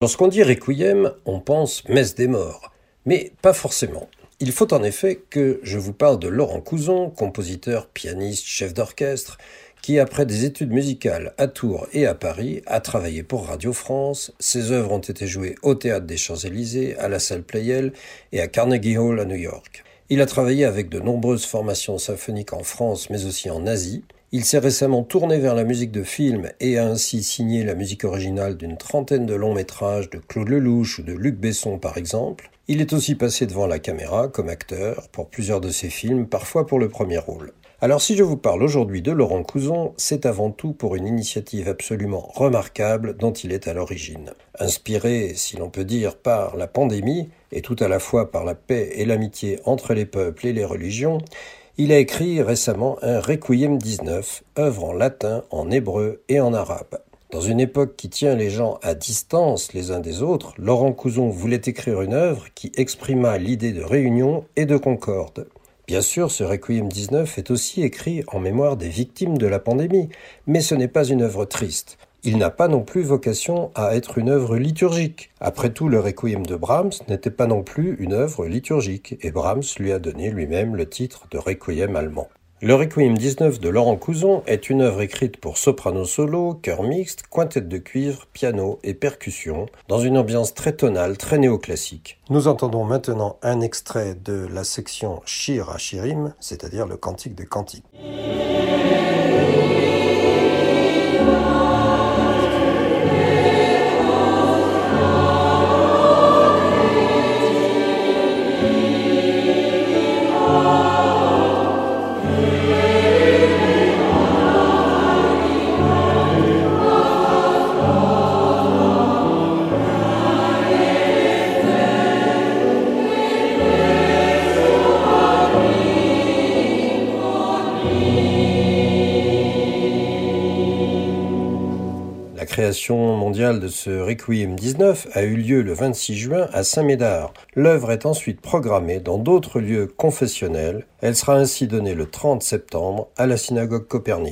Lorsqu'on dit requiem, on pense messe des morts, mais pas forcément. Il faut en effet que je vous parle de Laurent Couzon, compositeur, pianiste, chef d'orchestre, qui après des études musicales à Tours et à Paris a travaillé pour Radio France. Ses œuvres ont été jouées au théâtre des Champs-Élysées, à la salle Playel et à Carnegie Hall à New York. Il a travaillé avec de nombreuses formations symphoniques en France mais aussi en Asie. Il s'est récemment tourné vers la musique de film et a ainsi signé la musique originale d'une trentaine de longs métrages de Claude Lelouch ou de Luc Besson par exemple. Il est aussi passé devant la caméra comme acteur pour plusieurs de ses films, parfois pour le premier rôle. Alors si je vous parle aujourd'hui de Laurent Couzon, c'est avant tout pour une initiative absolument remarquable dont il est à l'origine. Inspiré, si l'on peut dire, par la pandémie, et tout à la fois par la paix et l'amitié entre les peuples et les religions, il a écrit récemment un Requiem 19, œuvre en latin, en hébreu et en arabe. Dans une époque qui tient les gens à distance les uns des autres, Laurent Couzon voulait écrire une œuvre qui exprimât l'idée de réunion et de concorde. Bien sûr, ce Requiem 19 est aussi écrit en mémoire des victimes de la pandémie, mais ce n'est pas une œuvre triste. Il n'a pas non plus vocation à être une œuvre liturgique. Après tout, le Requiem de Brahms n'était pas non plus une œuvre liturgique, et Brahms lui a donné lui-même le titre de Requiem allemand. Le Requiem 19 de Laurent Couzon est une œuvre écrite pour soprano solo, chœur mixte, quintette de cuivre, piano et percussion, dans une ambiance très tonale, très néoclassique. Nous entendons maintenant un extrait de la section Shir Shirim, c'est-à-dire le cantique des cantiques. Création mondiale de ce Requiem 19 a eu lieu le 26 juin à Saint-Médard. L'œuvre est ensuite programmée dans d'autres lieux confessionnels. Elle sera ainsi donnée le 30 septembre à la synagogue Copernic.